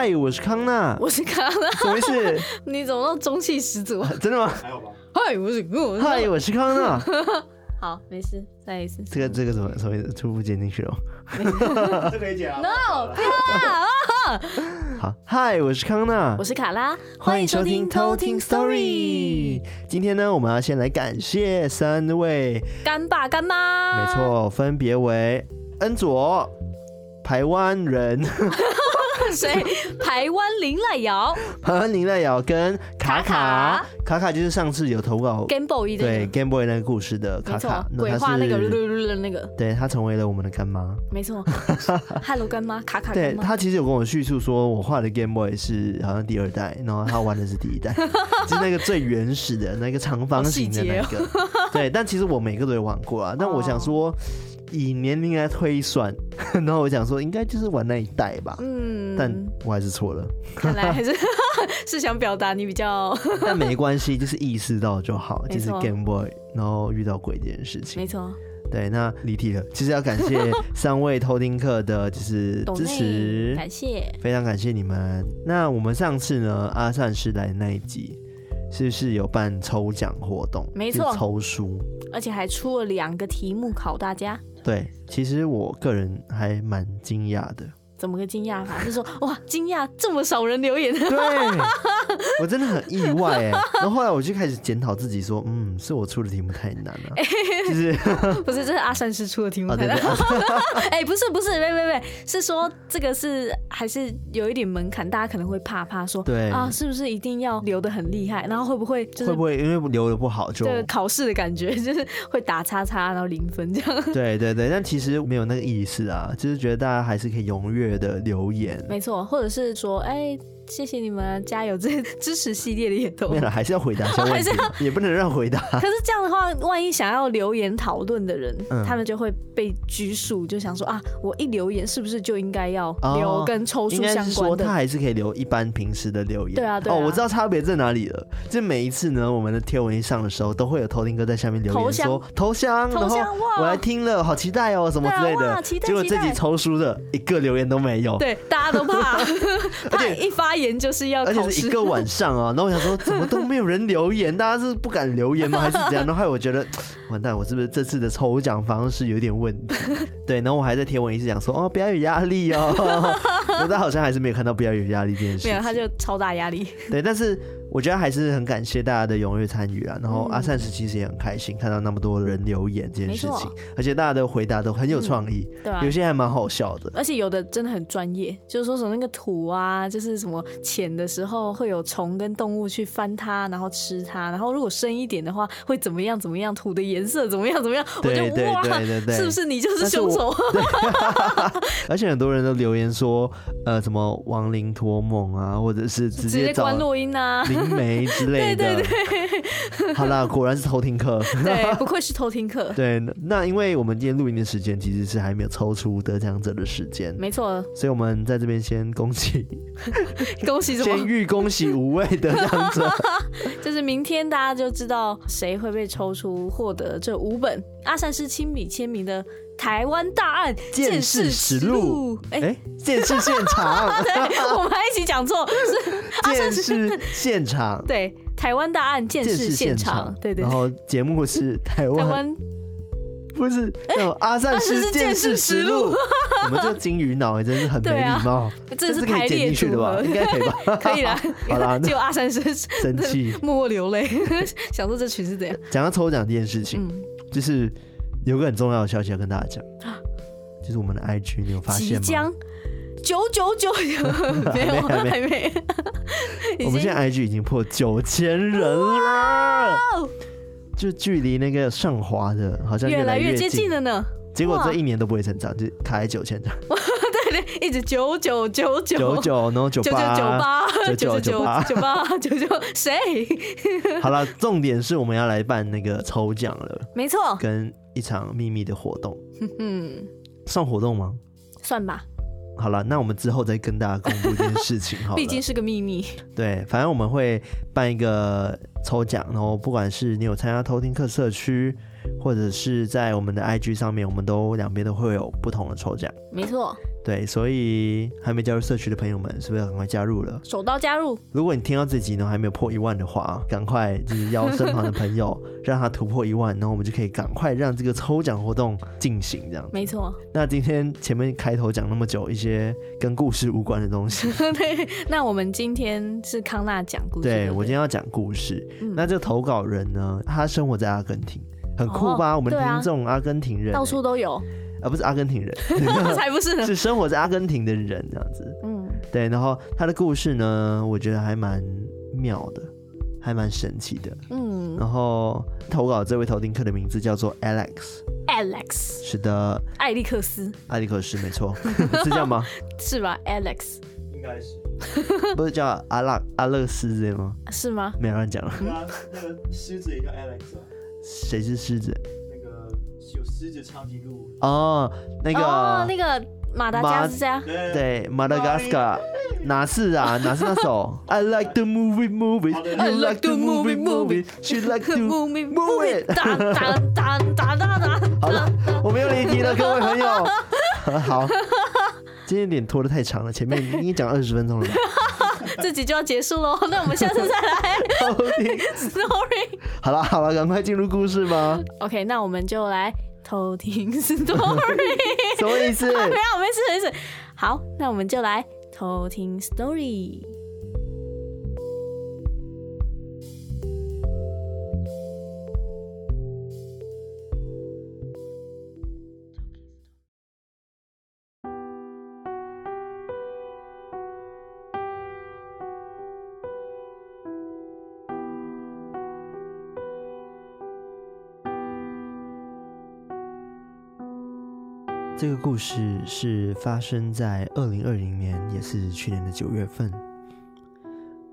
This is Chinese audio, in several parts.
嗨，我是康纳，我是康娜，什么意思？你怎么那么中气十足？真的吗？还有吗？嗨，我是嗨，我是康纳。好，没事，再一次。这个这个怎么什么意思？初步剪进去哦。这可以剪啊。No，不要啊！好，嗨，我是康纳，我是卡拉，欢迎收听偷听 Story。今天呢，我们要先来感谢三位干爸干妈。没错，分别为恩佐，台湾人。谁？台湾林赖瑶，台湾林赖瑶跟卡卡，卡卡，就是上次有投稿 Game Boy 的，对 Game Boy 那个故事的卡卡，鬼话那个那个，对，他成为了我们的干妈，没错，Hello 干妈，卡卡，对，他其实有跟我叙述说，我画的 Game Boy 是好像第二代，然后他玩的是第一代，就是那个最原始的那个长方形的那个，对，但其实我每个都有玩过啊，但我想说。以年龄来推算，然后我想说应该就是玩那一代吧，嗯，但我还是错了。看来还是 是想表达你比较，但没关系，就是意识到就好。就是 Game Boy，然后遇到鬼这件事情，没错。对，那离题了。其实要感谢三位偷听客的，就是支持，感谢，非常感谢你们。那我们上次呢，阿善是来的那一集。是不是有办抽奖活动？没错，抽书，而且还出了两个题目考大家。对，其实我个人还蛮惊讶的。怎么个惊讶法？就是说，哇，惊讶这么少人留言。对，我真的很意外哎。然后后来我就开始检讨自己，说，嗯，是我出的题目太难了。就是 不是，这是阿善师出的题目太难。哎，不是不是，喂喂喂，是说这个是还是有一点门槛，大家可能会怕怕说，对啊，是不是一定要留的很厉害？然后会不会就是会不会因为留的不好就考试的感觉，就是会打叉叉，然后零分这样？对对对，但其实没有那个意思啊，就是觉得大家还是可以踊跃的留言，没错，或者是说，哎、欸。谢谢你们，加油！这 支持系列的也都没了，还是要回答，还是要也不能让回答。可是这样的话，万一想要留言讨论的人，嗯、他们就会被拘束，就想说啊，我一留言是不是就应该要留跟抽书相关的？他还是可以留一般平时的留言。对啊，对啊。哦，我知道差别在哪里了。就每一次呢，我们的贴文一上的时候，都会有偷听哥在下面留言说投降，然后我来听了，好期待哦，什么之类的。结果这集抽书的一个留言都没有，对，大家都怕，怕一发言就是要。而且是一个晚上啊，然后我想说，怎么都没有人留言？大家是不敢留言吗？还是怎样？然后我觉得，完蛋，我是不是这次的抽奖方式有点问题？对，然后我还在贴文一直讲说，哦，不要有压力哦。大家好像还是没有看到不要有压力这件事。没有，他就超大压力。对，但是。我觉得还是很感谢大家的踊跃参与啊，然后阿善师其实也很开心看到那么多人留言这件事情，而且大家的回答都很有创意，对，有些还蛮好笑的，而且有的真的很专业，就是说什么那个土啊，就是什么浅的时候会有虫跟动物去翻它，然后吃它，然后如果深一点的话会怎么样怎么样，土的颜色怎么样怎么样，我就哇，对对对，是不是你就是凶手？而且很多人都留言说，呃，什么亡灵托梦啊，或者是直接关录音啊。没之类的，对 对对，好啦，果然是偷听课，对，不愧是偷听课。对，那因为我们今天录音的时间其实是还没有抽出得奖者的时间，没错，所以我们在这边先恭喜，恭喜什么？先预恭喜五位得奖者，就是明天大家就知道谁会被抽出获得这五本阿善师亲笔签名的。台湾大案见识实录，哎，鉴识现场，对，我们还一起讲错，是 见识现场，对，台湾大案见识现场，对对。然后节目是台湾，不是，阿善师见识实录。我们这金鱼脑真是很没礼貌，这是可以剪进去的吧？应该可以吧？可以啦，好啦，就阿善师生气，默默流泪，想说这群是怎样？讲到抽奖这件事情，就是。有个很重要的消息要跟大家讲，就是我们的 IG，你有发现吗？即将九九九，没有，还没。我们现在 IG 已经破九千人了，就距离那个上滑的，好像越来越接近了呢。结果这一年都不会成长，就卡在九千张。对对，一直九九九九九九，然后九八九八九九九八九八九九，谁？好了，重点是我们要来办那个抽奖了，没错，跟。一场秘密的活动，嗯，算活动吗？算吧。好了，那我们之后再跟大家公布这件事情。好，毕竟是个秘密。对，反正我们会办一个抽奖，然后不管是你有参加偷听客社区，或者是在我们的 IG 上面，我们都两边都会有不同的抽奖。没错。对，所以还没加入社区的朋友们，是不是要赶快加入了？手刀加入！如果你听到这集呢还没有破一万的话，赶快就是邀身旁的朋友，让他突破一万，然后我们就可以赶快让这个抽奖活动进行，这样。没错。那今天前面开头讲那么久，一些跟故事无关的东西。对。那我们今天是康纳讲故事。对，我今天要讲故事。嗯、那这个投稿人呢，他生活在阿根廷，很酷吧？哦、我们听众阿根廷人、欸，到处都有。而、啊、不是阿根廷人，才不是呢，是生活在阿根廷的人这样子。嗯，对。然后他的故事呢，我觉得还蛮妙的，还蛮神奇的。嗯。然后投稿这位投听客的名字叫做 Alex。Alex。是的。艾利克斯。艾利克斯，没错，是这样吗？是吧，Alex。应该是。不是叫阿拉阿勒斯这吗？是吗？没有乱讲了。那个狮子也叫 Alex。谁是狮子？那个有狮子长颈鹿哦，那个哦，那个马达加斯加，对，马达加斯加，哪是啊？哪是那首？I like the movie movie, I like the movie movie, she like the movie movie。哒哒哒哒哒哒。好了，我没有离题了，各位朋友。好，今天有点拖得太长了，前面已经讲二十分钟了。这集就要结束喽，那我们下次再来。Story。好了好了，赶快进入故事吧。OK，那我们就来偷听 Story。什么意思？没有，没事没事。好，那我们就来偷听 Story。这个故事是发生在二零二零年，也是去年的九月份。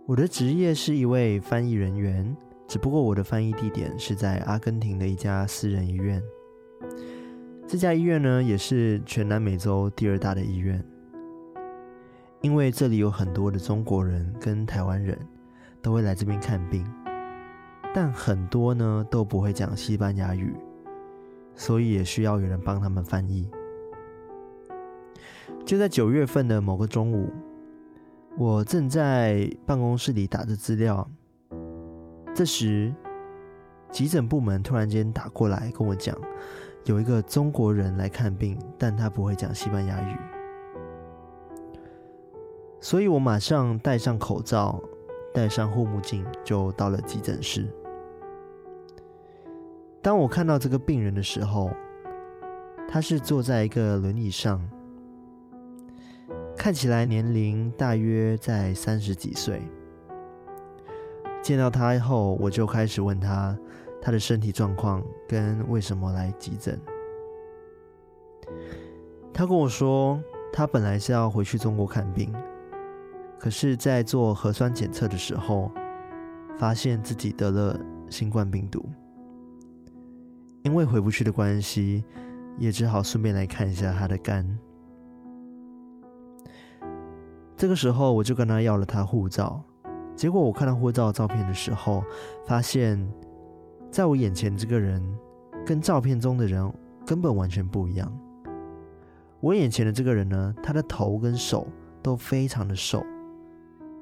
我的职业是一位翻译人员，只不过我的翻译地点是在阿根廷的一家私人医院。这家医院呢，也是全南美洲第二大的医院，因为这里有很多的中国人跟台湾人都会来这边看病，但很多呢都不会讲西班牙语，所以也需要有人帮他们翻译。就在九月份的某个中午，我正在办公室里打着资料，这时急诊部门突然间打过来跟我讲，有一个中国人来看病，但他不会讲西班牙语，所以我马上戴上口罩，戴上护目镜，就到了急诊室。当我看到这个病人的时候，他是坐在一个轮椅上。看起来年龄大约在三十几岁。见到他后，我就开始问他他的身体状况跟为什么来急诊。他跟我说，他本来是要回去中国看病，可是，在做核酸检测的时候，发现自己得了新冠病毒。因为回不去的关系，也只好顺便来看一下他的肝。这个时候，我就跟他要了他护照。结果我看到护照照片的时候，发现在我眼前这个人跟照片中的人根本完全不一样。我眼前的这个人呢，他的头跟手都非常的瘦，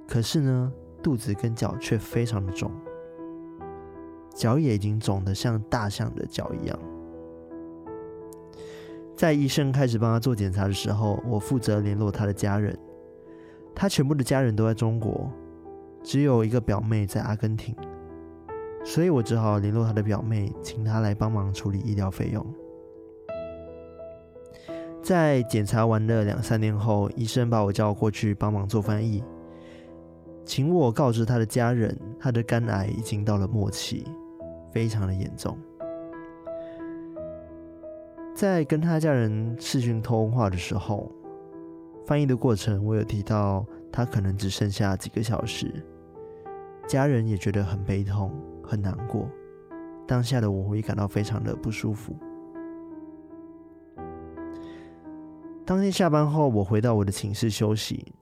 可是呢，肚子跟脚却非常的肿，脚也已经肿得像大象的脚一样。在医生开始帮他做检查的时候，我负责联络他的家人。他全部的家人都在中国，只有一个表妹在阿根廷，所以我只好联络他的表妹，请他来帮忙处理医疗费用。在检查完了两三天后，医生把我叫过去帮忙做翻译，请我告知他的家人，他的肝癌已经到了末期，非常的严重。在跟他家人视讯通话的时候，翻译的过程，我有提到他可能只剩下几个小时，家人也觉得很悲痛、很难过。当下的我会感到非常的不舒服。当天下班后，我回到我的寝室休息。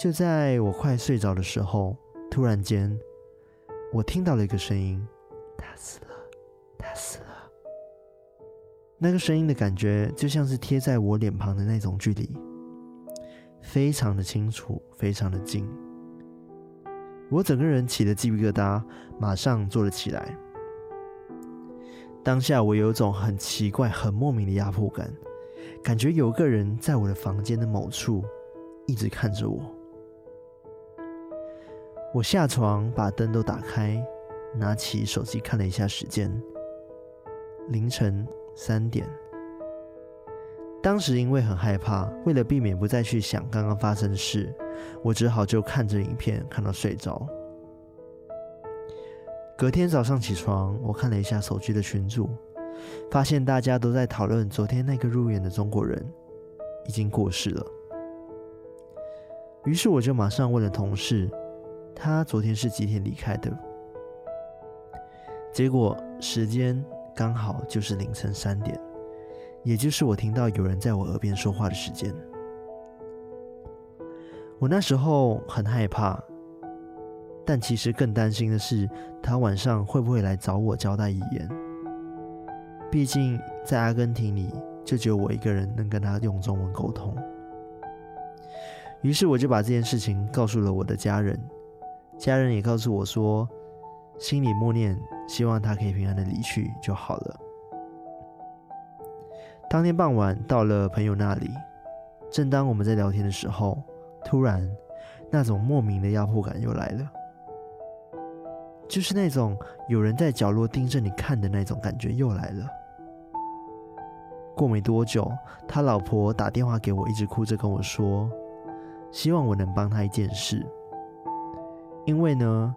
就在我快睡着的时候，突然间，我听到了一个声音：“他死了，他死了。”那个声音的感觉就像是贴在我脸庞的那种距离，非常的清楚，非常的近。我整个人起了鸡皮疙瘩，马上坐了起来。当下我有一种很奇怪、很莫名的压迫感，感觉有个人在我的房间的某处一直看着我。我下床，把灯都打开，拿起手机看了一下时间，凌晨三点。当时因为很害怕，为了避免不再去想刚刚发生的事，我只好就看着影片看到睡着。隔天早上起床，我看了一下手机的群组，发现大家都在讨论昨天那个入园的中国人已经过世了。于是我就马上问了同事，他昨天是几点离开的？结果时间刚好就是凌晨三点，也就是我听到有人在我耳边说话的时间。我那时候很害怕。但其实更担心的是，他晚上会不会来找我交代遗言？毕竟在阿根廷里，就只有我一个人能跟他用中文沟通。于是我就把这件事情告诉了我的家人，家人也告诉我说，心里默念，希望他可以平安的离去就好了。当天傍晚到了朋友那里，正当我们在聊天的时候，突然那种莫名的压迫感又来了。就是那种有人在角落盯着你看的那种感觉又来了。过没多久，他老婆打电话给我，一直哭着跟我说，希望我能帮他一件事。因为呢，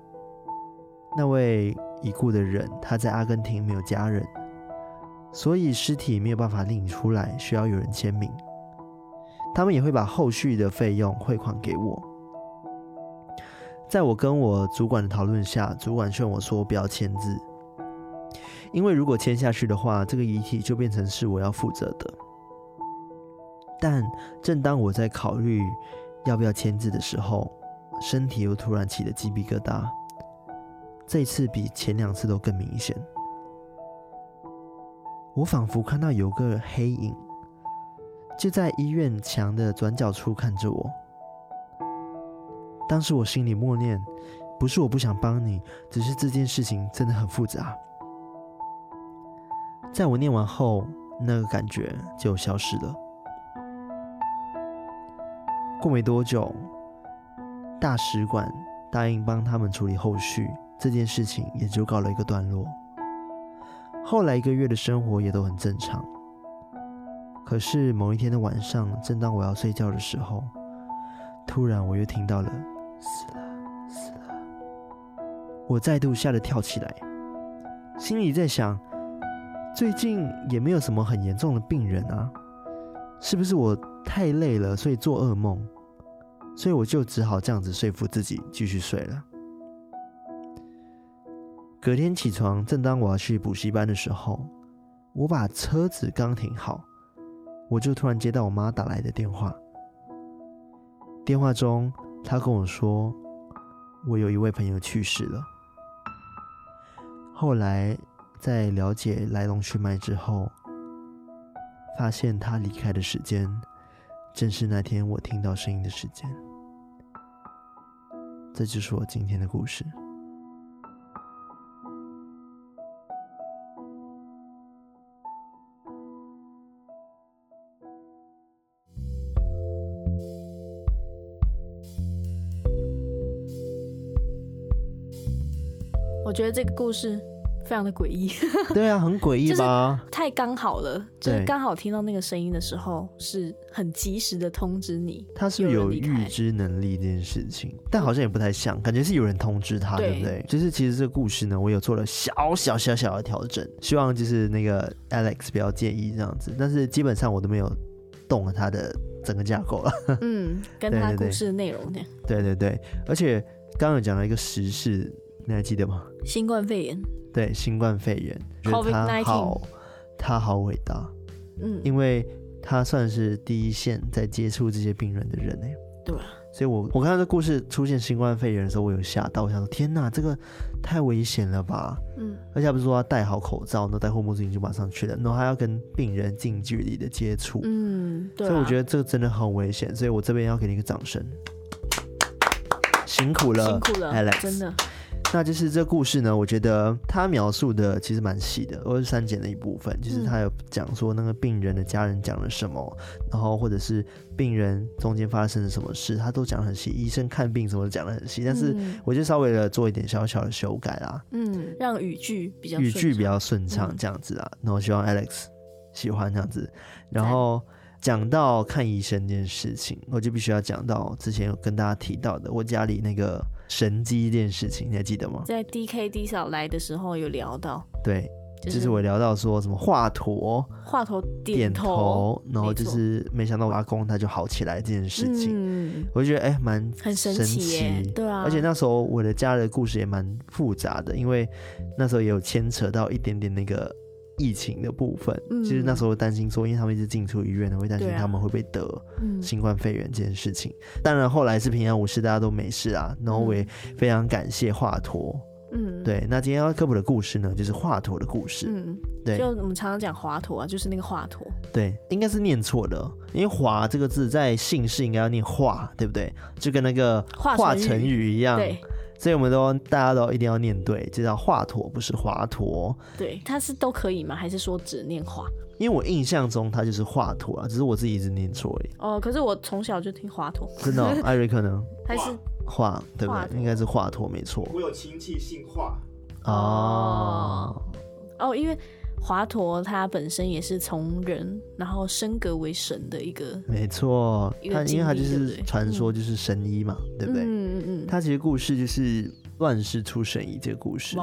那位已故的人他在阿根廷没有家人，所以尸体没有办法领出来，需要有人签名。他们也会把后续的费用汇款给我。在我跟我主管的讨论下，主管劝我说不要签字，因为如果签下去的话，这个遗体就变成是我要负责的。但正当我在考虑要不要签字的时候，身体又突然起了鸡皮疙瘩，这次比前两次都更明显。我仿佛看到有个黑影，就在医院墙的转角处看着我。当时我心里默念：“不是我不想帮你，只是这件事情真的很复杂。”在我念完后，那个感觉就消失了。过没多久，大使馆答应帮他们处理后续，这件事情也就告了一个段落。后来一个月的生活也都很正常。可是某一天的晚上，正当我要睡觉的时候，突然我又听到了。死了，死了！我再度吓得跳起来，心里在想：最近也没有什么很严重的病人啊，是不是我太累了，所以做噩梦？所以我就只好这样子说服自己继续睡了。隔天起床，正当我要去补习班的时候，我把车子刚停好，我就突然接到我妈打来的电话。电话中，她跟我说，我有一位朋友去世了。后来在了解来龙去脉之后，发现他离开的时间，正是那天我听到声音的时间。这就是我今天的故事。觉得这个故事非常的诡异。对啊，很诡异吧？太刚好了，就是刚好听到那个声音的时候，是很及时的通知你。他是有预知能力这件事情，但好像也不太像，感觉是有人通知他，对，不对？就是其实这个故事呢，我有做了小小小小的调整，希望就是那个 Alex 不要介意这样子。但是基本上我都没有动了他的整个架构了。嗯，跟他故事的内容这样。对对对，而且刚刚有讲到一个时事。你还记得吗？新冠肺炎。对，新冠肺炎，觉得他好，他好伟大。嗯，因为他算是第一线在接触这些病人的人呢。对啊。所以我我看到这故事出现新冠肺炎的时候，我有吓到，我想说天哪，这个太危险了吧？嗯，而且他不是说要戴好口罩，那戴护目镜就马上去了，然后还要跟病人近距离的接触，嗯，对啊，所以我觉得这个真的很危险，所以我这边要给你一个掌声，辛苦了，辛苦了，Alex，真的。那就是这故事呢，我觉得他描述的其实蛮细的，我是删减的一部分，就是他有讲说那个病人的家人讲了什么，嗯、然后或者是病人中间发生了什么事，他都讲得很细。医生看病什么都讲得很细，但是我就稍微的做一点小小的修改啦，嗯，让语句比较语句比较顺畅这样子啊。那我希望 Alex 喜欢这样子，然后。讲到看医生这件事情，我就必须要讲到之前有跟大家提到的我家里那个神机这件事情，你还记得吗？在 D K D 嫂来的时候有聊到，对，就是、就是我聊到说什么华佗，华佗点头，然后就是没想到我阿公他就好起来这件事情，嗯、我就觉得哎蛮、欸、很神奇，对啊，而且那时候我的家的故事也蛮复杂的，因为那时候也有牵扯到一点点那个。疫情的部分，嗯、其实那时候担心说，因为他们一直进出医院呢，会担心他们会不会得新冠肺炎这件事情。啊嗯、当然后来是平安无事，大家都没事啊。然后我也非常感谢华佗。嗯，对。那今天要科普的故事呢，就是华佗的故事。嗯，对。就我们常常讲华佗啊，就是那个华佗。对，应该是念错的，因为“华”这个字在姓氏应该要念“华”，对不对？就跟那个“华晨宇”一样。对。所以我们都大家都一定要念对，这叫华佗，不是华佗。对，他是都可以吗？还是说只念华？因为我印象中他就是华佗啊，只是我自己一直念错而已。哦，可是我从小就听华佗。真的、哦，艾瑞克呢？还是华，对不对？应该是华佗，没错。我有亲戚姓华。哦。哦，因为。华佗他本身也是从人，然后升格为神的一个，没错。他因为他就是传说，就是神医嘛，对不对？嗯嗯嗯。他其实故事就是乱世出神医这个故事，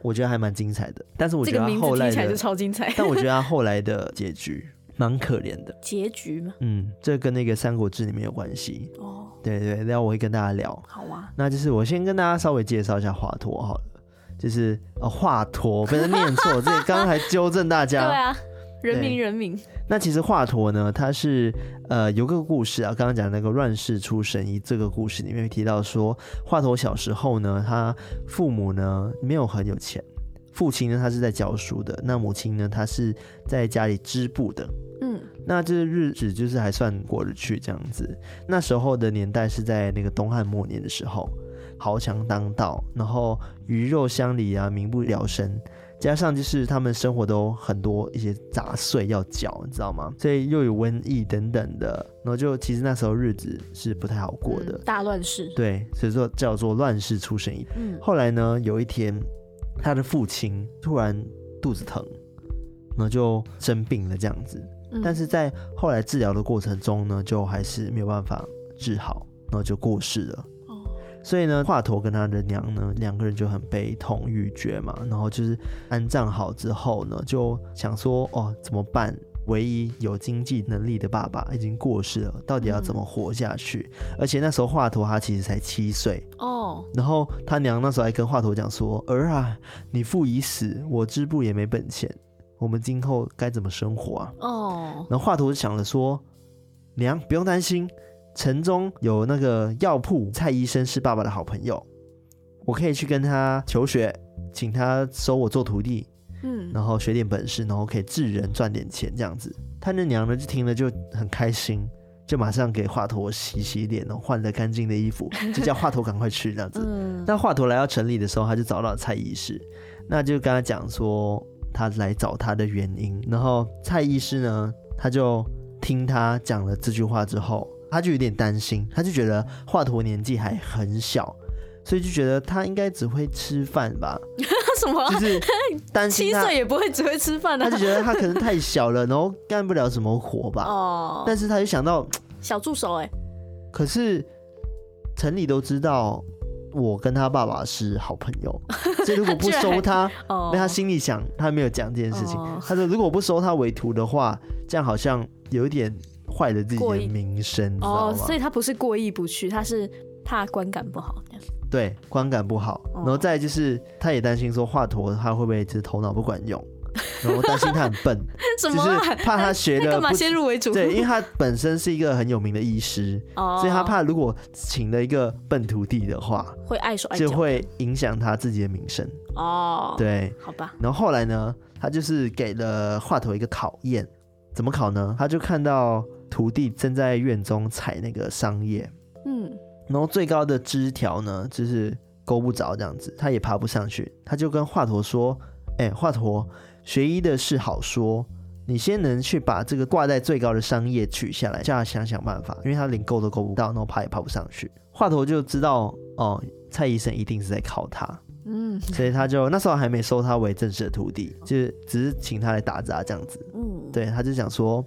我觉得还蛮精彩的。但是我觉得他后来的就超精彩，但我觉得他后来的结局蛮可怜的。结局吗？嗯，这跟那个《三国志》里面有关系。哦，对对，然后我会跟大家聊。好啊，那就是我先跟大家稍微介绍一下华佗好了。就是呃，华佗，不是念错，这刚刚还纠正大家。对啊，人民人民。那其实华佗呢，他是呃有个故事啊，刚刚讲那个乱世出神医这个故事里面提到说，华佗小时候呢，他父母呢没有很有钱，父亲呢他是在教书的，那母亲呢他是在家里织布的，嗯，那这日子就是还算过得去这样子。那时候的年代是在那个东汉末年的时候。豪强当道，然后鱼肉乡里啊，民不聊生，加上就是他们生活都很多一些杂碎要缴，你知道吗？所以又有瘟疫等等的，然后就其实那时候日子是不太好过的，嗯、大乱世。对，所以说叫做乱世出神医。嗯，后来呢，有一天他的父亲突然肚子疼，然后就生病了这样子，嗯、但是在后来治疗的过程中呢，就还是没有办法治好，然后就过世了。所以呢，华佗跟他的娘呢，两个人就很悲痛欲绝嘛。然后就是安葬好之后呢，就想说哦，怎么办？唯一有经济能力的爸爸已经过世了，到底要怎么活下去？嗯、而且那时候华佗他其实才七岁哦。然后他娘那时候还跟华佗讲说：“儿啊，你父已死，我织布也没本钱，我们今后该怎么生活啊？”哦。然后华佗就想了说：“娘不用担心。”城中有那个药铺，蔡医生是爸爸的好朋友，我可以去跟他求学，请他收我做徒弟，嗯，然后学点本事，然后可以治人赚点钱这样子。他那娘呢就听了就很开心，就马上给华佗洗洗脸，然后换了干净的衣服，就叫华佗赶快去这样子。那华佗来到城里的时候，他就找到蔡医师，那就跟他讲说他来找他的原因，然后蔡医师呢，他就听他讲了这句话之后。他就有点担心，他就觉得华佗年纪还很小，所以就觉得他应该只会吃饭吧？什么？就是担心他七岁也不会只会吃饭的。他就觉得他可能太小了，然后干不了什么活吧。哦。但是他就想到小助手哎。可是城里都知道我跟他爸爸是好朋友，所以如果不收他，那他心里想，他没有讲这件事情。他说如果不收他为徒的话，这样好像有一点。坏了自己的名声哦，所以他不是过意不去，他是怕观感不好。对，观感不好，然后再就是他也担心说华佗他会不会就是头脑不管用，然后担心他很笨，就是怕他学的干嘛先入为主？对，因为他本身是一个很有名的医师，哦、所以他怕如果请了一个笨徒弟的话，会碍手碍脚，就会影响他自己的名声。哦，对，好吧。然后后来呢，他就是给了华佗一个考验，怎么考呢？他就看到徒弟正在院中采那个桑叶，嗯，然后最高的枝条呢，就是。勾不着这样子，他也爬不上去，他就跟华佗说：“哎、欸，华佗，学医的事好说，你先能去把这个挂在最高的桑叶取下来，叫他想想办法，因为他连勾都勾不到，然后爬也爬不上去。”华佗就知道哦，蔡医生一定是在考他，嗯，所以他就那时候还没收他为正式的徒弟，就只是请他来打杂这样子，嗯，对，他就想说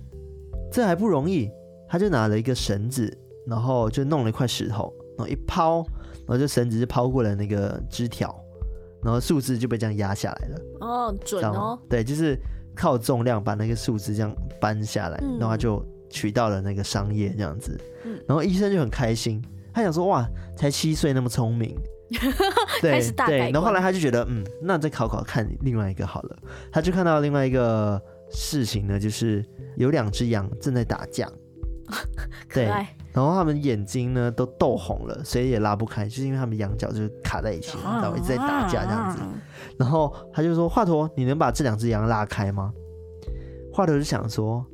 这还不容易，他就拿了一个绳子，然后就弄了一块石头，然后一抛。然后就绳子就抛过了那个枝条，然后树枝就被这样压下来了。哦，准哦。对，就是靠重量把那个树枝这样搬下来，嗯、然后他就取到了那个桑叶这样子。嗯、然后医生就很开心，他想说哇，才七岁那么聪明。对对。然后后来他就觉得嗯，那再考考看另外一个好了。他就看到另外一个事情呢，就是有两只羊正在打架。对。然后他们眼睛呢都斗红了，谁也拉不开，就是因为他们羊角就是卡在一起，然后一直在打架这样子。然后他就说：“华佗，你能把这两只羊拉开吗？”华佗就想说：“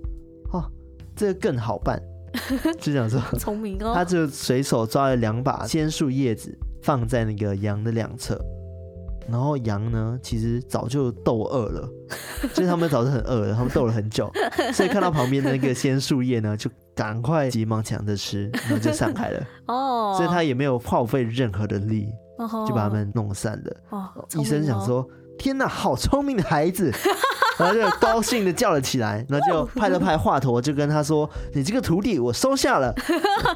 哦，这个更好办。” 就想说聪明哦，他就随手抓了两把仙树叶子，放在那个羊的两侧。然后羊呢，其实早就斗饿了，就是他们早就很饿了，他们斗了很久，所以看到旁边的那个鲜树叶呢，就赶快急忙抢着吃，然后就散开了。哦，所以他也没有耗费任何的力，就把他们弄散了。哦，医生想说：“天哪，好聪明的孩子！”然后就高兴的叫了起来，然后就拍了拍华佗，就跟他说：“你这个徒弟，我收下了，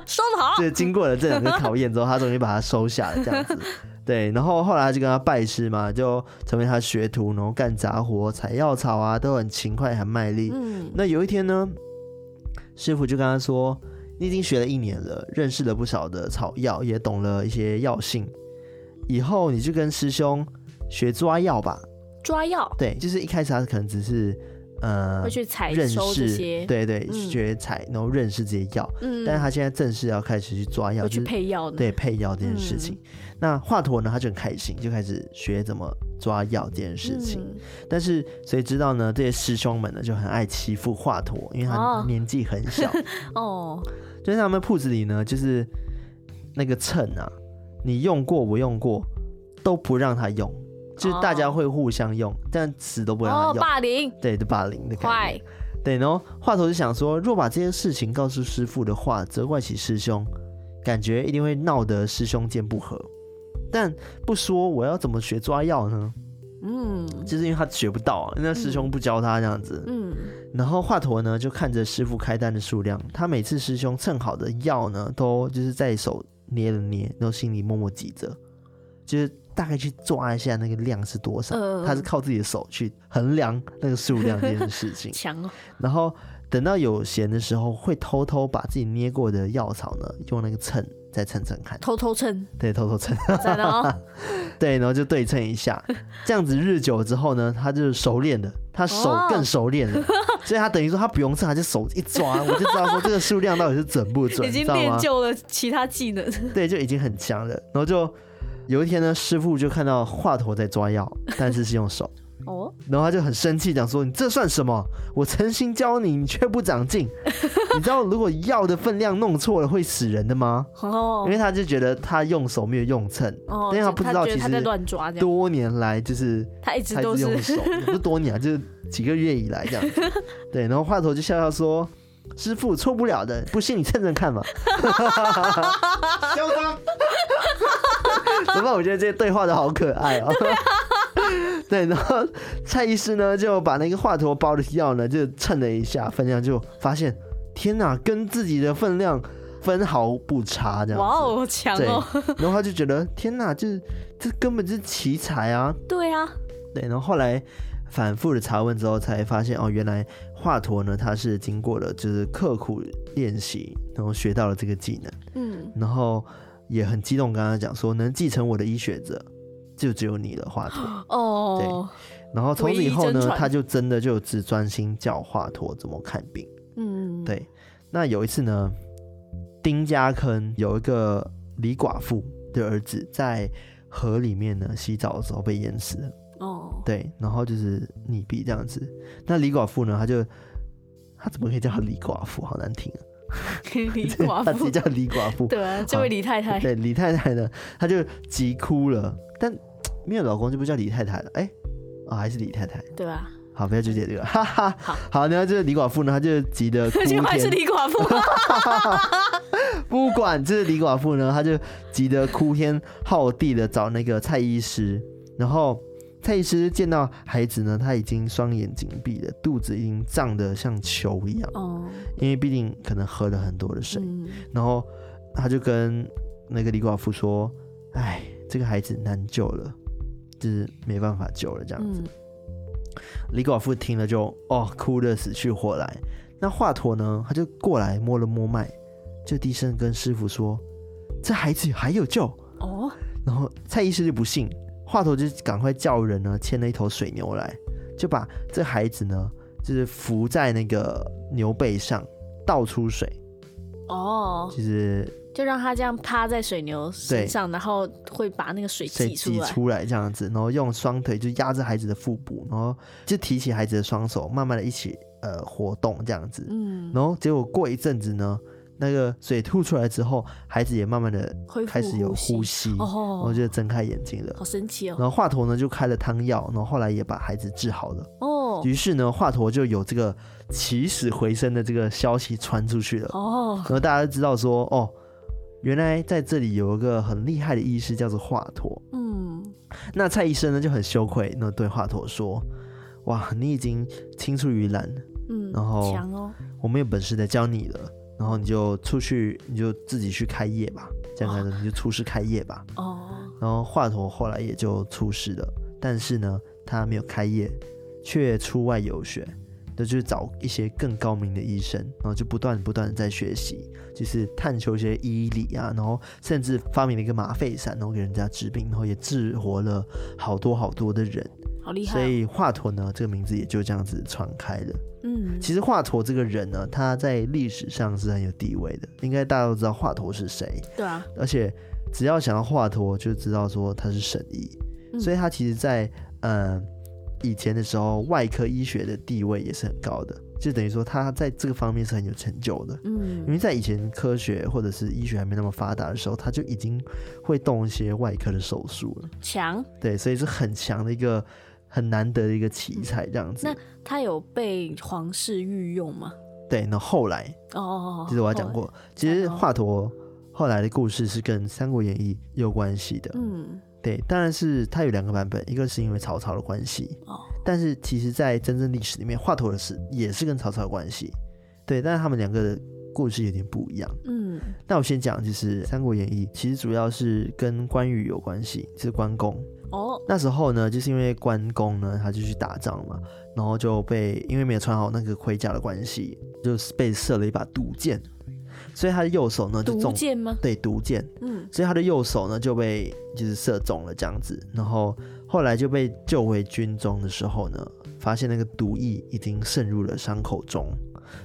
收得好。”就经过了这两个考验之后，他终于把他收下了，这样子。对，然后后来他就跟他拜师嘛，就成为他学徒，然后干杂活、采药草啊，都很勤快、很卖力。嗯，那有一天呢，师傅就跟他说：“你已经学了一年了，认识了不少的草药，也懂了一些药性，以后你就跟师兄学抓药吧。”抓药？对，就是一开始他可能只是。呃，会去采认识，对对，学采，然后认识这些药。嗯，但是他现在正式要开始去抓药，去配药的，对，配药这件事情。那华佗呢，他就很开心，就开始学怎么抓药这件事情。但是谁知道呢？这些师兄们呢，就很爱欺负华佗，因为他年纪很小。哦，就是他们铺子里呢，就是那个秤啊，你用过我用过，都不让他用。就是大家会互相用，但词都不让他用。霸凌，对，就霸凌的感觉。对，然后华佗就想说，若把这些事情告诉师傅的话，责怪起师兄，感觉一定会闹得师兄见不和。但不说，我要怎么学抓药呢？嗯，就是因为他学不到啊，那师兄不教他这样子。嗯，然后华佗呢，就看着师傅开单的数量，他每次师兄称好的药呢，都就是在手捏了捏，然后心里默默记着，就是。大概去抓一下那个量是多少，呃、他是靠自己的手去衡量那个数量这件事情。强哦！然后等到有闲的时候，会偷偷把自己捏过的药草呢，用那个秤再称称看。偷偷称？对，偷偷称。对，然后就对称一下，这样子日久之后呢，他就熟练了，他手更熟练了，哦、所以他等于说他不用称，他就手一抓，我就知道说这个数量到底是准不准，已经练就了其他技能。对，就已经很强了，然后就。有一天呢，师傅就看到华佗在抓药，但是是用手。哦，然后他就很生气，讲说：“你这算什么？我诚心教你，你却不长进。你知道如果药的分量弄错了会死人的吗？”哦，因为他就觉得他用手没有用秤，哦，因为他不知道其实乱抓。多年来就是他一直都是用手，不是多年，就是几个月以来这样子。对，然后华佗就笑笑说：“师傅错不了的，不信你称称看嘛。”嚣张。怎么办？我觉得这些对话都好可爱哦。对，然后蔡医师呢就把那个华佗包的药呢就称了一下分量，就发现天哪，跟自己的分量分毫不差，这样。哇哦，强哦！然后他就觉得天哪，就是这根本就是奇才啊！对啊，对。然后后来反复的查问之后，才发现哦，原来华佗呢他是经过了就是刻苦练习，然后学到了这个技能。嗯，然后。也很激动，跟他讲说，能继承我的医学者就只有你了，华佗。哦，对。然后从此以后呢，他就真的就只专心教华佗怎么看病。嗯，对，那有一次呢，丁家坑有一个李寡妇的儿子在河里面呢洗澡的时候被淹死了。哦，对，然后就是溺毙这样子。那李寡妇呢，他就他怎么可以叫他李寡妇？好难听啊！李寡妇，他自己叫李寡妇。对啊，这位李太太，对，李太太呢，她就急哭了，但没有老公就不叫李太太了。哎，啊、哦，还是李太太。对啊。好，不要纠结这个，哈哈。好，好，然后这个李寡妇呢，她就急得哭天。还是李寡妇。不管这是李寡妇呢，她就急得哭天号地的找那个蔡医师，然后。蔡医师见到孩子呢，他已经双眼紧闭了，肚子已经胀得像球一样。哦，因为毕竟可能喝了很多的水。嗯，然后他就跟那个李寡妇说：“哎，这个孩子难救了，就是没办法救了。”这样子。嗯，李寡妇听了就哦，哭得死去活来。那华佗呢，他就过来摸了摸脉，就低声跟师傅说：“这孩子还有救。”哦，然后蔡医师就不信。华佗就赶快叫人呢，牵了一头水牛来，就把这孩子呢，就是扶在那个牛背上，倒出水。哦，就是就让他这样趴在水牛身上，然后会把那个水挤出来，挤出来这样子，然后用双腿就压着孩子的腹部，然后就提起孩子的双手，慢慢的一起呃活动这样子。嗯，然后结果过一阵子呢。那个水吐出来之后，孩子也慢慢的开始有呼吸，然后就睁开眼睛了，好神奇哦。然后华佗呢就开了汤药，然后后来也把孩子治好了。哦，于是呢华佗就有这个起死回生的这个消息传出去了。哦，然后大家都知道说，哦，原来在这里有一个很厉害的医师叫做华佗。嗯，那蔡医生呢就很羞愧，那对华佗说：“哇，你已经青出于蓝，嗯，然后强哦，我没有本事再教你了。”然后你就出去，你就自己去开业吧，这样子你就出师开业吧。哦。然后华佗后来也就出师了，但是呢，他没有开业，却出外游学，那就是找一些更高明的医生，然后就不断不断的在学习，就是探求一些医理啊，然后甚至发明了一个麻沸散，然后给人家治病，然后也治活了好多好多的人。好厉害。所以华佗呢，这个名字也就这样子传开了。嗯，其实华佗这个人呢，他在历史上是很有地位的，应该大家都知道华佗是谁。对啊，而且只要想到华佗，就知道说他是神医，嗯、所以他其实在，在呃以前的时候，外科医学的地位也是很高的，就等于说他在这个方面是很有成就的。嗯，因为在以前科学或者是医学还没那么发达的时候，他就已经会动一些外科的手术了。强，对，所以是很强的一个。很难得的一个奇才，这样子。那他有被皇室御用吗？对，那后来哦，其实我还讲过，其实华佗后来的故事是跟《三国演义》有关系的。嗯，对，当然是他有两个版本，一个是因为曹操的关系，哦，但是其实，在真正历史里面，华佗的事也是跟曹操有关系。对，但是他们两个的故事有点不一样。嗯，那我先讲，就是《三国演义》其实主要是跟关羽有关系，就是关公。哦，那时候呢，就是因为关公呢，他就去打仗嘛，然后就被因为没有穿好那个盔甲的关系，就是被射了一把毒箭，所以他的右手呢就中毒箭吗？对，毒箭，嗯，所以他的右手呢就被就是射中了这样子，然后后来就被救回军中的时候呢，发现那个毒液已经渗入了伤口中，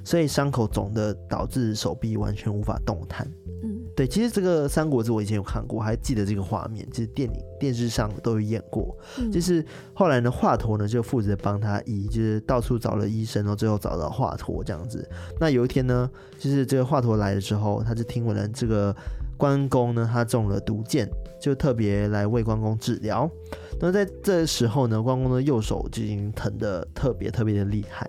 所以伤口肿的导致手臂完全无法动弹。嗯，对，其实这个《三国志》我以前有看过，还记得这个画面，就是电影、电视上都有演过。嗯、就是后来呢，华佗呢就负责帮他医，就是到处找了医生，然后最后找到华佗这样子。那有一天呢，就是这个华佗来了之后，他就听闻了这个关公呢他中了毒箭，就特别来为关公治疗。那在这时候呢，关公的右手就已经疼得特别特别的厉害，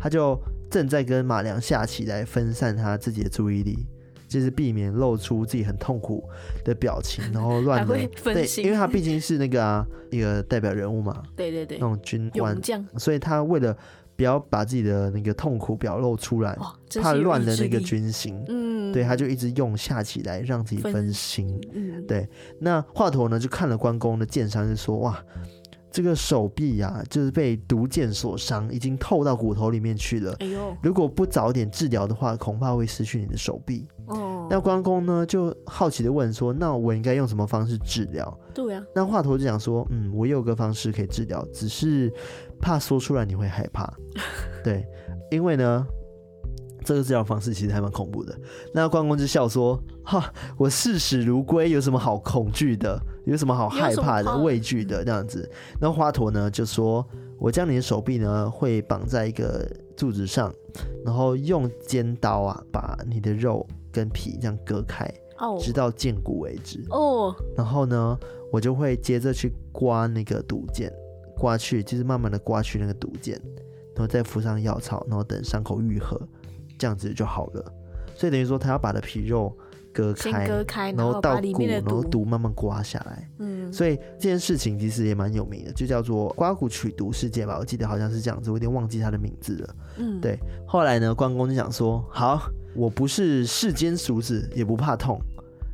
他就正在跟马良下棋来分散他自己的注意力。就是避免露出自己很痛苦的表情，然后乱的对，因为他毕竟是那个啊一个代表人物嘛，对对对，那种军官，所以他为了不要把自己的那个痛苦表露出来，怕乱了那个军心，嗯，对，他就一直用下棋来让自己分心，嗯，对。那华佗呢就看了关公的剑伤，就说哇。这个手臂呀、啊，就是被毒箭所伤，已经透到骨头里面去了。哎呦，如果不早点治疗的话，恐怕会失去你的手臂。哦，那关公呢就好奇的问说：“那我应该用什么方式治疗？”对啊。那华佗就讲说：“嗯，我有个方式可以治疗，只是怕说出来你会害怕。对，因为呢，这个治疗方式其实还蛮恐怖的。”那关公就笑说：“哈，我视死如归，有什么好恐惧的？有什么好害怕的、畏惧的？这样子。”那华佗呢就说：“我将你的手臂呢会绑在一个柱子上，然后用尖刀啊把你的肉。”跟皮这样割开，oh. 直到见骨为止。哦，oh. 然后呢，我就会接着去刮那个毒箭，刮去就是慢慢的刮去那个毒箭，然后再敷上药草，然后等伤口愈合，这样子就好了。所以等于说，他要把的皮肉割开，割开，然后到骨，然后毒慢慢刮下来。嗯，所以这件事情其实也蛮有名的，就叫做刮骨取毒事件吧。我记得好像是这样子，我有点忘记他的名字了。嗯，对。后来呢，关公就想说，好。我不是世间俗子，也不怕痛，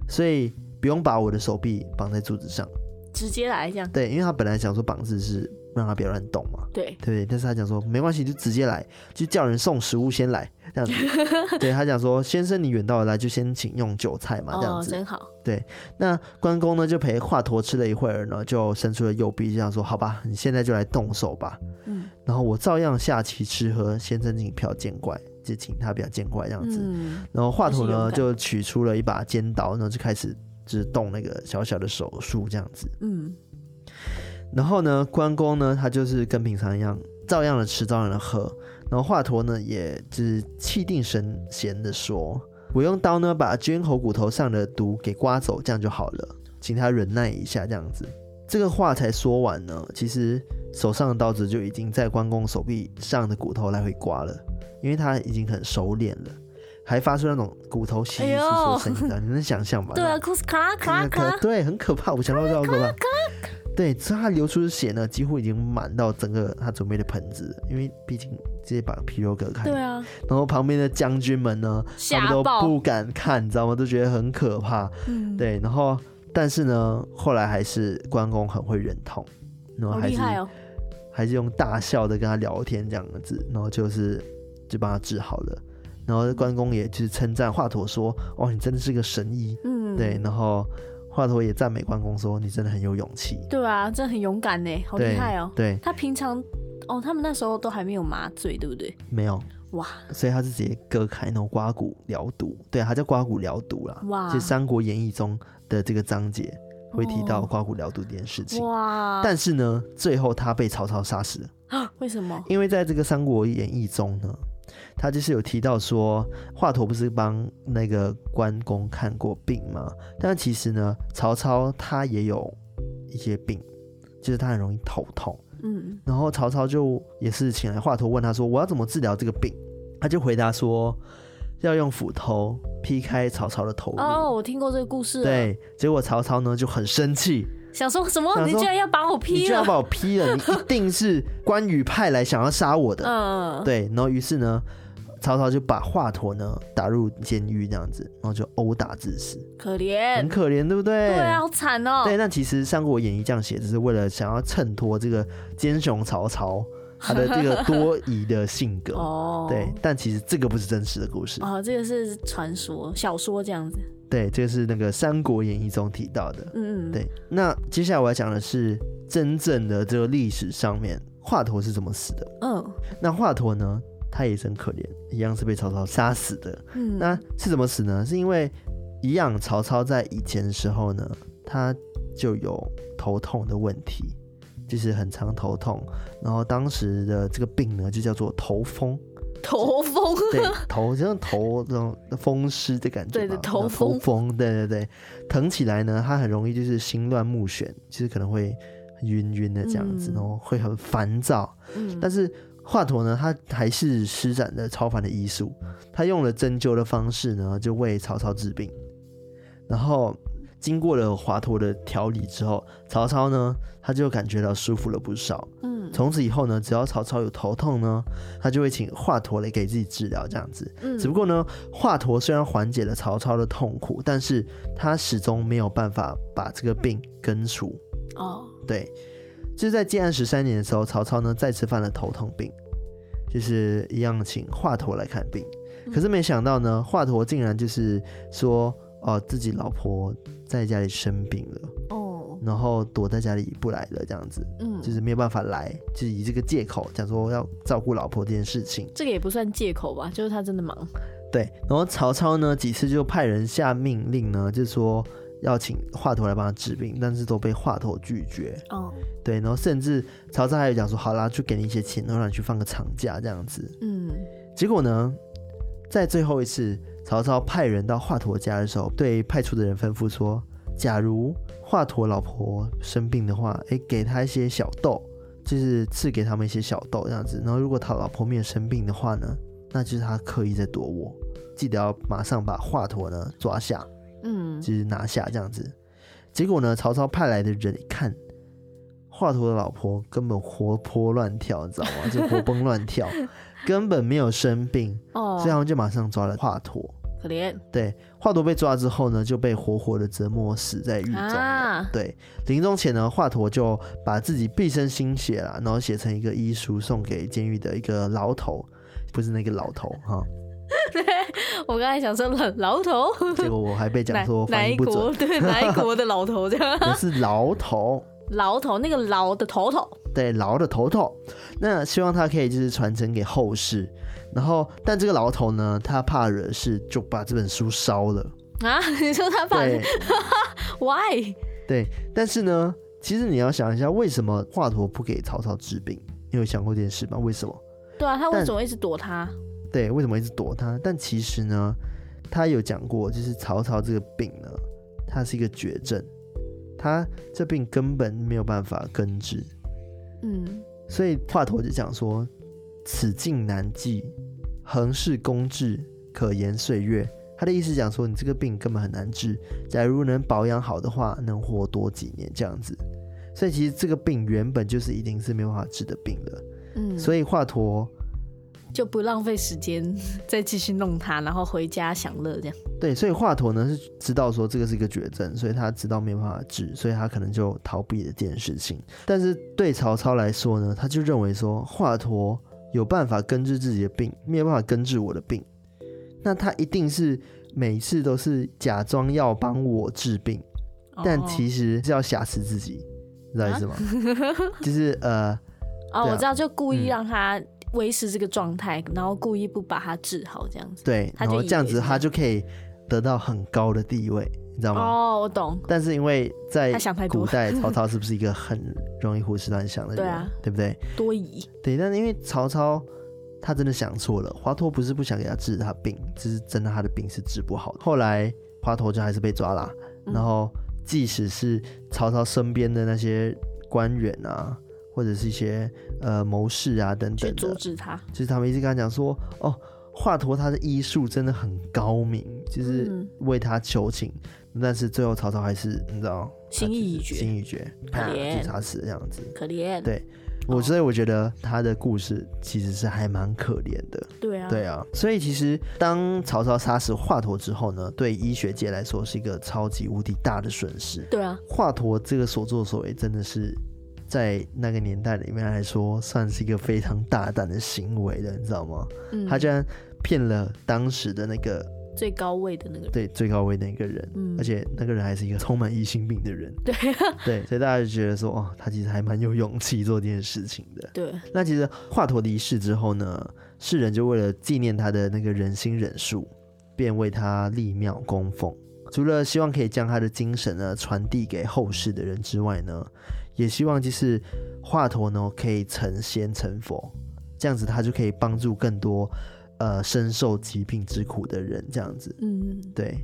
所以不用把我的手臂绑在柱子上，直接来这样。对，因为他本来想说绑子是让他不要乱动嘛。对对，但是他讲说没关系，就直接来，就叫人送食物先来这样子。对，他讲说，先生你远道而来，就先请用酒菜嘛，这样子。哦，真好。对，那关公呢就陪华佗吃了一会儿呢，就伸出了右臂，这样说好吧，你现在就来动手吧。嗯，然后我照样下棋吃喝，先生请不要见怪。就请他不要见怪这样子，嗯、然后华佗呢就取出了一把尖刀，然后就开始就是动那个小小的手术这样子。嗯，然后呢，关公呢他就是跟平常一样，照样的吃，照样的喝。然后华佗呢也就是气定神闲的说：“我用刀呢把绢喉骨头上的毒给刮走，这样就好了，请他忍耐一下这样子。”这个话才说完呢，其实手上的刀子就已经在关公手臂上的骨头来回刮了。因为他已经很熟练了，还发出那种骨头稀稀疏疏的声音，你能想象吗？对啊，咔咔咔，对，很可怕。我想到这样可怕。对，所以他流出的血呢，几乎已经满到整个他准备的盆子，因为毕竟直接把皮肉割开。对啊。然后旁边的将军们呢，他们都不敢看，你知道吗？都觉得很可怕。嗯。对，然后但是呢，后来还是关公很会忍痛，然后还是还是用大笑的跟他聊天这样子，然后就是。就帮他治好了，然后关公也就是称赞华佗说：“哦，你真的是个神医。”嗯，对。然后华佗也赞美关公说：“你真的很有勇气。”对啊，真的很勇敢呢，好厉害哦。对，他平常哦，他们那时候都还没有麻醉，对不对？没有哇，所以他是直接割开，然后刮骨疗毒。对，他叫刮骨疗毒啦。哇，就《三国演义》中的这个章节会提到刮骨疗毒这件事情。哇，但是呢，最后他被曹操杀死了啊？为什么？因为在这个《三国演义》中呢。他就是有提到说，华佗不是帮那个关公看过病吗？但其实呢，曹操他也有一些病，就是他很容易头痛。嗯，然后曹操就也是请来华佗问他说：“我要怎么治疗这个病？”他就回答说：“要用斧头劈开曹操的头。”哦，我听过这个故事。对，结果曹操呢就很生气。想说什么？你居然要把我劈了！你居然把我劈了！你一定是关羽派来想要杀我的。嗯，对。然后于是呢，曹操就把华佗呢打入监狱，这样子，然后就殴打致死。可怜，很可怜，对不对？对啊，好惨哦。对，那其实《三国演义》这样写，只是为了想要衬托这个奸雄曹操 他的这个多疑的性格。哦，对。但其实这个不是真实的故事。哦，这个是传说小说这样子。对，这个是那个《三国演义》中提到的。嗯嗯，对。那接下来我要讲的是真正的这个历史上面，华佗是怎么死的？嗯，那华佗呢，他也是很可怜，一样是被曹操杀死的。嗯，那是怎么死呢？是因为一样，曹操在以前的时候呢，他就有头痛的问题，就是很常头痛，然后当时的这个病呢，就叫做头风。头风，对，头就像头这种风湿的感觉，对，头风，头风，对对对，疼起来呢，他很容易就是心乱目眩，其实可能会晕晕的这样子，嗯、然后会很烦躁。嗯、但是华佗呢，他还是施展了超凡的医术，他用了针灸的方式呢，就为曹操治病，然后。经过了华佗的调理之后，曹操呢，他就感觉到舒服了不少。嗯，从此以后呢，只要曹操有头痛呢，他就会请华佗来给自己治疗这样子。嗯，只不过呢，华佗虽然缓解了曹操的痛苦，但是他始终没有办法把这个病根除。哦，对，就是在建安十三年的时候，曹操呢再次犯了头痛病，就是一样请华佗来看病。可是没想到呢，华佗竟然就是说，哦，自己老婆在家里生病了，哦，然后躲在家里不来了，这样子，嗯，就是没有办法来，就是以这个借口讲说要照顾老婆这件事情。这个也不算借口吧，就是他真的忙。对，然后曹操呢几次就派人下命令呢，就是说要请华佗来帮他治病，但是都被华佗拒绝。哦，对，然后甚至曹操还有讲说，好啦，就给你一些钱，然后让你去放个长假这样子。嗯，结果呢，在最后一次，曹操派人到华佗家的时候，对派出的人吩咐说，假如华佗老婆生病的话，哎，给他一些小豆，就是赐给他们一些小豆这样子。然后如果他老婆没有生病的话呢，那就是他刻意在躲我。记得要马上把华佗呢抓下，嗯，就是拿下这样子。结果呢，曹操派来的人一看，华佗的老婆根本活泼乱跳，你知道吗？就活蹦乱跳，根本没有生病，哦，所以他们就马上抓了华佗。可怜。对，华佗被抓之后呢，就被活活的折磨死在狱中。啊，对，临终前呢，华佗就把自己毕生心血啦，然后写成一个医书送给监狱的一个牢头，不是那个老头哈。对，我刚才想说老牢头，结果我还被讲说哪一国？对，哪一国的老头这样？那是牢头，牢头那个牢的头头，对，牢的头头。那希望他可以就是传承给后世。然后，但这个牢头呢，他怕惹事，就把这本书烧了啊？你说他怕对？Why？对，但是呢，其实你要想一下，为什么华佗不给曹操治病？你有想过这件事吗？为什么？对啊，他为什么一直躲他？对，为什么一直躲他？但其实呢，他有讲过，就是曹操这个病呢，他是一个绝症，他这病根本没有办法根治。嗯，所以华佗就讲说：“此境难济，横事公治，可延岁月。”他的意思讲说，你这个病根本很难治，假如能保养好的话，能活多几年这样子。所以其实这个病原本就是一定是没有办法治的病的。嗯，所以华佗。就不浪费时间再继续弄他，然后回家享乐这样。对，所以华佗呢是知道说这个是一个绝症，所以他知道没有办法治，所以他可能就逃避了这件事情。但是对曹操来说呢，他就认为说华佗有办法根治自己的病，没有办法根治我的病，那他一定是每次都是假装要帮我治病，但其实是要挟持自己，你知道意思吗？啊、就是呃，哦，啊、我知道，就故意让他、嗯。维持这个状态，然后故意不把他治好，这样子。对，然后这样子他就可以得到很高的地位，你知道吗？哦，我懂。但是因为在古代，曹操是不是一个很容易胡思乱想的人？对啊，对不对？多疑。对，但是因为曹操他真的想错了，华佗不是不想给他治他病，只是真的他的病是治不好的。后来华佗就还是被抓了，然后即使是曹操身边的那些官员啊。或者是一些呃谋士啊等等的，阻止他，就是他们一直跟他讲说，哦，华佗他的医术真的很高明，就是为他求情，嗯、但是最后曹操还是你知道，心意已决，心意已决，啪就杀死这样子，可怜。对，我所以我觉得他的故事其实是还蛮可怜的，对啊，对啊，所以其实当曹操杀死华佗之后呢，对医学界来说是一个超级无敌大的损失，对啊，华佗这个所作所为真的是。在那个年代里面来说，算是一个非常大胆的行为了，你知道吗？嗯，他居然骗了当时的那个最高位的那个人，对，最高位的那个人，嗯，而且那个人还是一个充满疑心病的人，对，对，所以大家就觉得说，哦，他其实还蛮有勇气做这件事情的。对，那其实华佗离世之后呢，世人就为了纪念他的那个人心忍术，便为他立庙供奉，除了希望可以将他的精神呢传递给后世的人之外呢。也希望就是华佗呢可以成仙成佛，这样子他就可以帮助更多呃深受疾病之苦的人，这样子。嗯，对。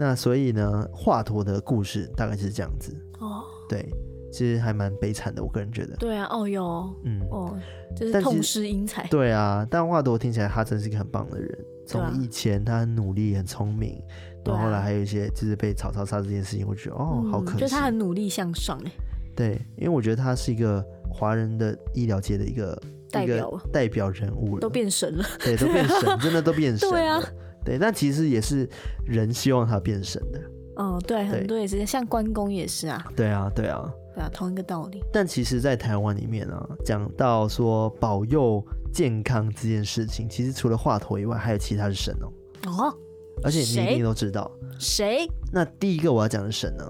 那所以呢，华佗的故事大概是这样子。哦，对，其实还蛮悲惨的，我个人觉得。对啊，哦哟，嗯，哦，就是痛失英才。对啊，但华佗听起来他真是一个很棒的人。从以前他很努力、很聪明，到后后来还有一些就是被曹操杀这件事情，我觉得哦，好可惜。就他很努力向上哎。对，因为我觉得他是一个华人的医疗界的一个代表代表人物了，都变神了，对，都变神，真的都变神了。对啊，对，但其实也是人希望他变神的。哦，对，很多也是，像关公也是啊。对啊，对啊，对啊，同一个道理。但其实，在台湾里面啊，讲到说保佑健康这件事情，其实除了华佗以外，还有其他的神哦。哦，而且你一定都知道谁？那第一个我要讲的神呢，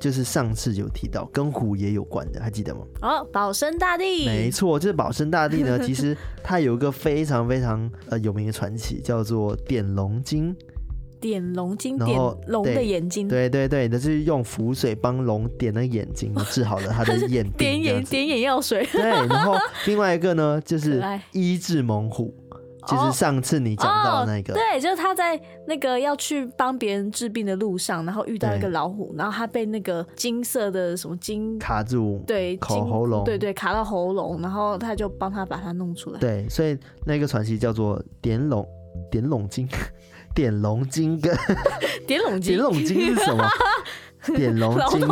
就是上次有提到跟虎爷有关的，还记得吗？哦，保生大帝。没错，就是保生大帝呢。其实他有一个非常非常呃有名的传奇，叫做点龙经。点龙经，点龙的眼睛。对对对，那就是用符水帮龙点那个眼睛，治好了他的眼病。点眼点眼药水。对，然后另外一个呢，就是 医治猛虎。就是上次你讲到那个，哦哦，对，就是他在那个要去帮别人治病的路上，然后遇到一个老虎，然后他被那个金色的什么金卡住，对，口喉咙，对对，卡到喉咙，然后他就帮他把它弄出来。对，所以那个传奇叫做点龙点龙金，点龙金跟 点龙金，点龙金是什么？点龙经。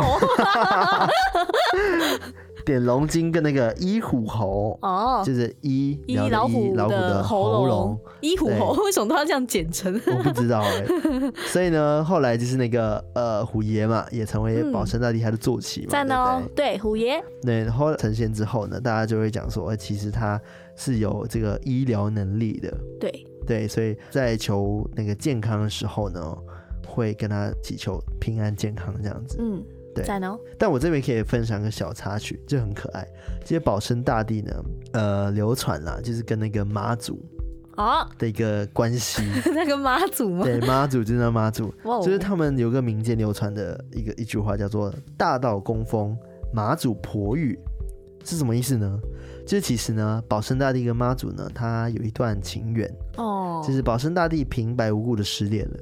点龙筋跟那个医虎喉哦，就是医医老虎老虎的喉咙，医虎喉为什么都要这样简称？我不知道哎、欸。所以呢，后来就是那个呃虎爷嘛，也成为保生大帝他的坐骑嘛。赞哦，对虎爷。对，然后成仙之后呢，大家就会讲说，其实他是有这个医疗能力的。对对，所以在求那个健康的时候呢，会跟他祈求平安健康这样子。嗯。对，但我这边可以分享个小插曲，就很可爱。这些保生大帝呢，呃，流传啦，就是跟那个妈祖哦的一个关系。那个妈祖吗？对，妈祖就是那妈祖，就是他们有个民间流传的一个一句话，叫做“大道公风妈祖婆育”，是什么意思呢？就是其实呢，保生大帝跟妈祖呢，他有一段情缘哦，就是保生大帝平白无故的失恋了。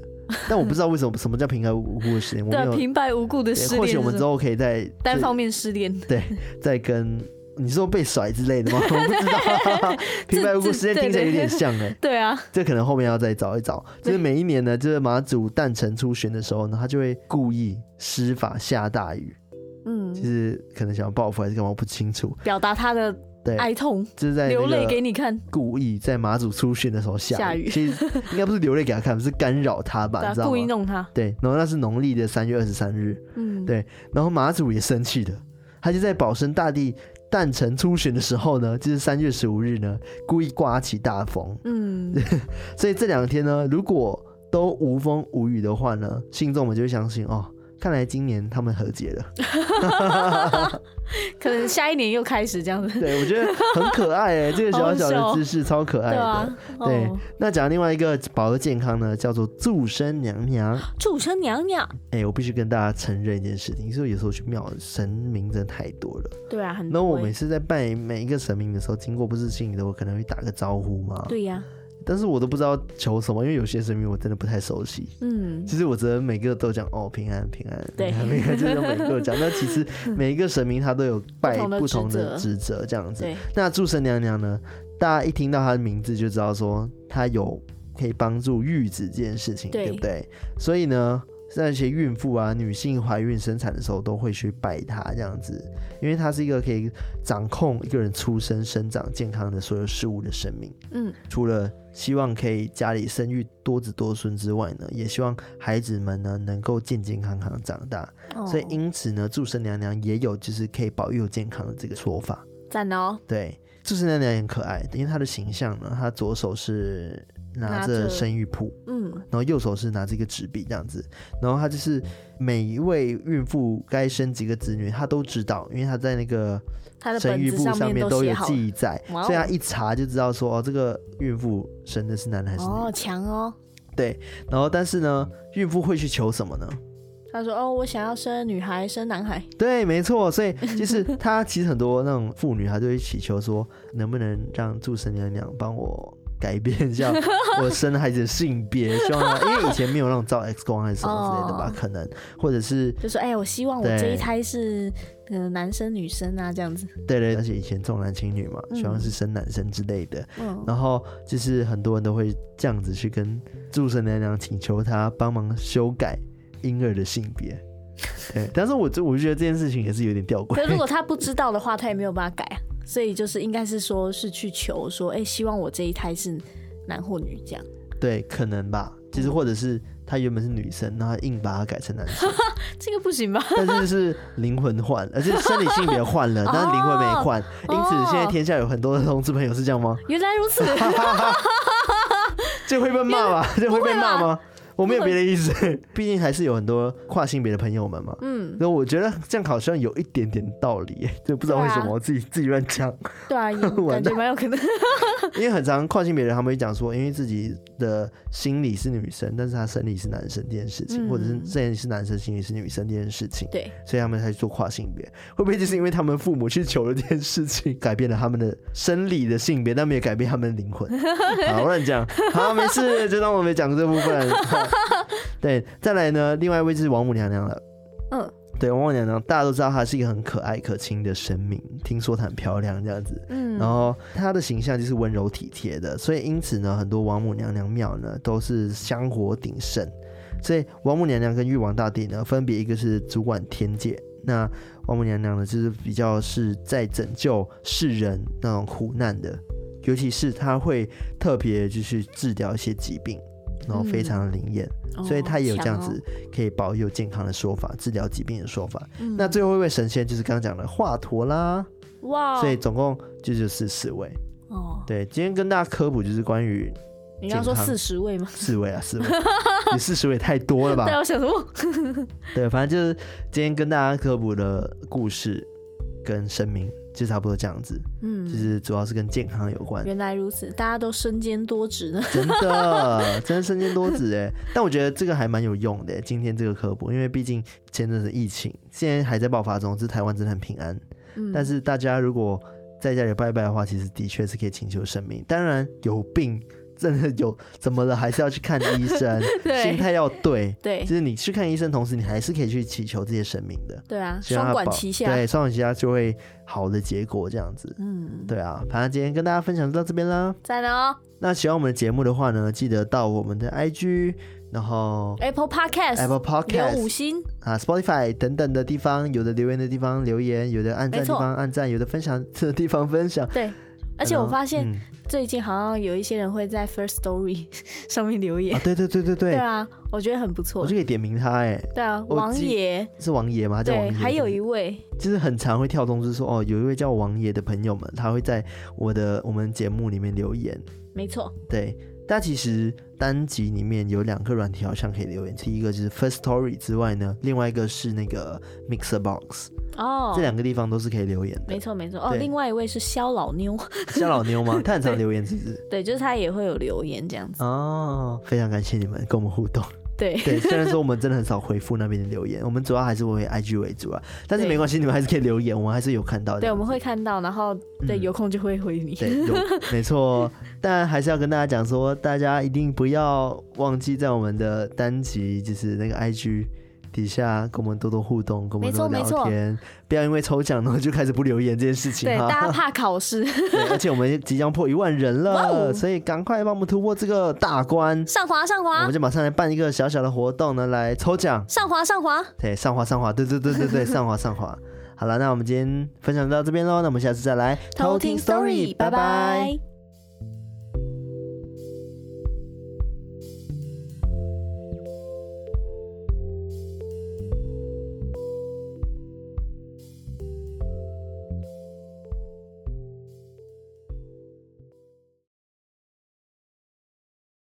但我不知道为什么什么叫平白无故的失恋。对，平白无故的失恋。或许我们之后可以再单方面失恋。对，再跟你说被甩之类的吗？我不知道。平白无故失恋听起来有点像哎。对啊，这可能后面要再找一找。就是每一年呢，就是马祖诞辰出巡的时候呢，他就会故意施法下大雨。嗯，其实可能想要报复还是干嘛不清楚。表达他的。对，哀痛，就是在流泪给你看，故意在马祖出巡的时候下雨。其实 应该不是流泪给他看，是干扰他吧？你知道吗？故意弄他。对，然后那是农历的三月二十三日。嗯，对。然后马祖也生气的，他就在保生大帝诞辰出巡的时候呢，就是三月十五日呢，故意刮起大风。嗯，所以这两天呢，如果都无风无雨的话呢，信众们就会相信哦。看来今年他们和解了，可能下一年又开始这样子。对，我觉得很可爱哎，这个小小的姿势超可爱的。对，啊哦、那讲另外一个保佑健康呢，叫做祝生娘娘。祝生娘娘，哎，我必须跟大家承认一件事情，就是有时候去庙神明真的太多了。对啊，很多。那我每次在拜每一个神明的时候，经过不是心里的，我可能会打个招呼嘛。对呀、啊。但是我都不知道求什么，因为有些神明我真的不太熟悉。嗯，其实我只能每个都讲哦平安平安，对，每个就是每个讲。那其实每一个神明他都有拜不同的职责这样子。对，那祝神娘娘呢？大家一听到她的名字就知道说她有可以帮助玉子这件事情，对，对不对？所以呢。那些孕妇啊，女性怀孕生产的时候都会去拜她这样子，因为她是一个可以掌控一个人出生、生长、健康的所有事物的生命。嗯，除了希望可以家里生育多子多孙之外呢，也希望孩子们呢能够健健康康长大。哦，所以因此呢，祝生娘娘也有就是可以保佑健康的这个说法。赞哦！对，祝生娘娘也很可爱，因为她的形象呢，她左手是。拿着生育谱，嗯，然后右手是拿着一个纸笔这样子，然后他就是每一位孕妇该生几个子女，他都知道，因为他在那个生育簿上面都有记载，所以他一查就知道说哦，这个孕妇生的是男的还是女的。哦，强哦。对，然后但是呢，孕妇会去求什么呢？他说哦，我想要生女孩，生男孩。对，没错，所以就是 他其实很多那种妇女，她就会祈求说，能不能让祝生娘娘帮我。改变一下 我生孩子的性别，希望他，因为以前没有那种照 X 光还是什么之类的吧，哦、可能或者是就说哎，我希望我这一胎是呃男生女生啊这样子。对对，而且以前重男轻女嘛，希望是生男生之类的。嗯，然后就是很多人都会这样子去跟祝生娘娘请求她帮忙修改婴儿的性别。对，但是我就我就觉得这件事情也是有点吊诡。可如果他不知道的话，他也没有办法改啊。所以就是应该是说，是去求说，哎、欸，希望我这一胎是男或女这样。对，可能吧。其实或者是他原本是女生，然后硬把他改成男生，这个不行吧？但是是灵魂换，而且生理性别换了，但是灵魂没换，因此现在天下有很多的同志朋友是这样吗？原来如此，这会被骂吧？这会被骂吗？我没有别的意思，毕竟还是有很多跨性别的朋友们嘛。嗯，那我觉得这样好像有一点点道理，就不知道为什么我自己自己乱讲。对啊，感觉蛮有可能。因为很常跨性别人他们会讲说，因为自己的心理是女生，但是他生理是男生这件事情，或者是生理是男生，心理是女生这件事情。对，所以他们才做跨性别。会不会就是因为他们父母去求了这件事情，改变了他们的生理的性别，但没有改变他们的灵魂？好，乱讲。好，没事，就当我没讲这部分。对，再来呢，另外一位就是王母娘娘了。嗯，对，王母娘娘大家都知道她是一个很可爱可亲的神明，听说她很漂亮这样子。嗯，然后她的形象就是温柔体贴的，所以因此呢，很多王母娘娘庙呢都是香火鼎盛。所以王母娘娘跟玉皇大帝呢，分别一个是主管天界，那王母娘娘呢就是比较是在拯救世人那种苦难的，尤其是她会特别就是治疗一些疾病。然后非常的灵验，嗯、所以他也有这样子可以保佑健康的说法，哦、治疗疾病的说法。嗯、那最后一位神仙就是刚刚讲的华佗啦，哇！所以总共就就是四位。哦，对，今天跟大家科普就是关于你刚刚说四十位吗？四位啊，四位，你四十位太多了吧？对，我想说，对，反正就是今天跟大家科普的故事跟神明。就差不多这样子，嗯，就是主要是跟健康有关。原来如此，大家都身兼多职呢，真的，真的身兼多职哎。但我觉得这个还蛮有用的，今天这个科普，因为毕竟前阵子疫情，现在还在爆发中，是台湾真的很平安。嗯，但是大家如果在家里拜拜的话，其实的确是可以请求神明。当然有病。真的有怎么了，还是要去看医生，心态要对。对，就是你去看医生，同时你还是可以去祈求这些神明的。对啊，双管齐下。对，双管齐下就会好的结果这样子。嗯，对啊，反正今天跟大家分享就到这边啦。在呢哦。那喜欢我们的节目的话呢，记得到我们的 IG，然后 Apple Podcast，Apple Podcast 五星啊，Spotify 等等的地方，有的留言的地方留言，有的按赞的地方按赞，有的分享的地方分享。对。而且我发现最近好像有一些人会在 First Story 上面留言。啊对对对对对。对啊，我觉得很不错。我就可以点名他哎。对啊，王爷是王爷吗？叫王爷。对，还有一位，就是很常会跳通知说哦，有一位叫王爷的朋友们，他会在我的我们节目里面留言。没错。对。但其实单集里面有两个软体好像可以留言，第一个就是 First Story 之外呢，另外一个是那个 Mixer Box 哦，这两个地方都是可以留言的。没错没错哦，另外一位是肖老妞，肖老妞吗？他很常留言，是不是？对，就是他也会有留言这样子。哦，非常感谢你们跟我们互动。对对，虽然说 我们真的很少回复那边的留言，我们主要还是会以 IG 为主啊。但是没关系，你们还是可以留言，我们还是有看到的。对，我们会看到，然后对有空就会回你。对，有没错。但还是要跟大家讲说，大家一定不要忘记在我们的单集，就是那个 IG。底下跟我们多多互动，跟我们多多聊天，不要因为抽奖然后就开始不留言这件事情。对，大家怕考试。对，而且我们即将破一万人了，所以赶快帮我们突破这个大关。上滑上滑，我们就马上来办一个小小的活动呢，来抽奖。上滑上滑，对，上滑上滑，对对对对对，上滑上滑。好了，那我们今天分享到这边喽，那我们下次再来偷听 story，拜拜。